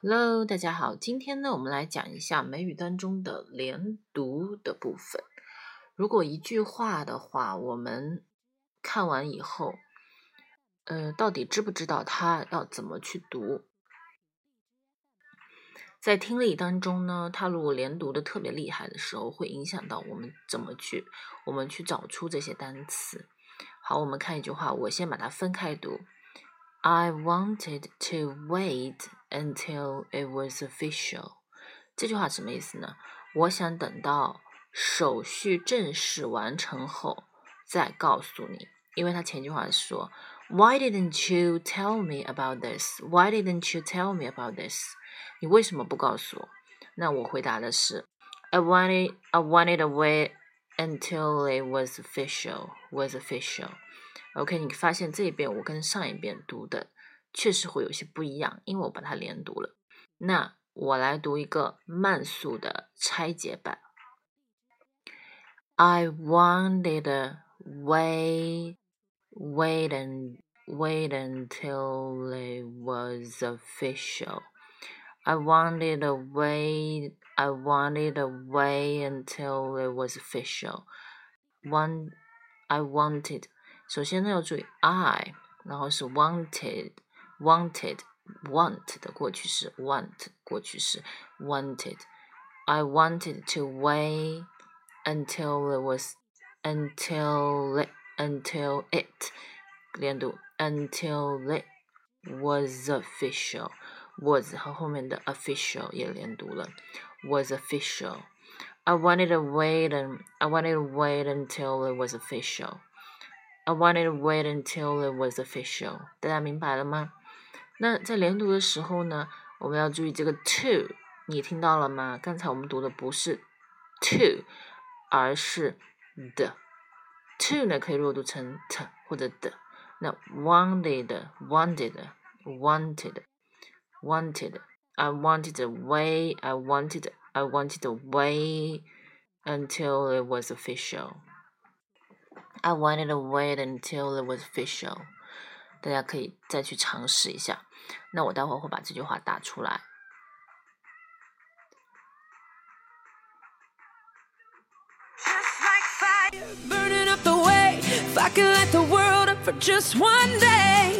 Hello，大家好，今天呢，我们来讲一下美语当中的连读的部分。如果一句话的话，我们看完以后，呃，到底知不知道它要怎么去读？在听力当中呢，它如果连读的特别厉害的时候，会影响到我们怎么去，我们去找出这些单词。好，我们看一句话，我先把它分开读。I wanted to wait until it was official。这句话什么意思呢？我想等到手续正式完成后再告诉你，因为他前句话说，Why didn't you tell me about this? Why didn't you tell me about this? 你为什么不告诉我？那我回答的是，I wanted I wanted to wait until it was official. Was official. OK，你发现这一遍我跟上一遍读的确实会有些不一样，因为我把它连读了。那我来读一个慢速的拆解版。I wanted to wait, wait and wait until it was official. I wanted to wait, I wanted to wait until it was official. One, I wanted 首先呢要注意 I，然后是 wanted，wanted，want 的过去式，want 过去式，wanted。I wanted to wait until it was until it until it 连读 until it was official was 和后面的 official 也连读了 was official。I wanted to wait and I wanted to wait until it was official. I wanted to wait until it was official。大家明白了吗？那在连读的时候呢，我们要注意这个 to，你听到了吗？刚才我们读的不是 to，而是 the。to 呢可以弱读成 t 或者的。那 wanted，wanted，wanted，wanted。I wanted to wait. I wanted. I wanted to wait until it was official. I wanted to wait until it was official。大家可以再去尝试一下。那我待会儿会把这句话打出来。Burning up the way, if I could light the world up for just one day.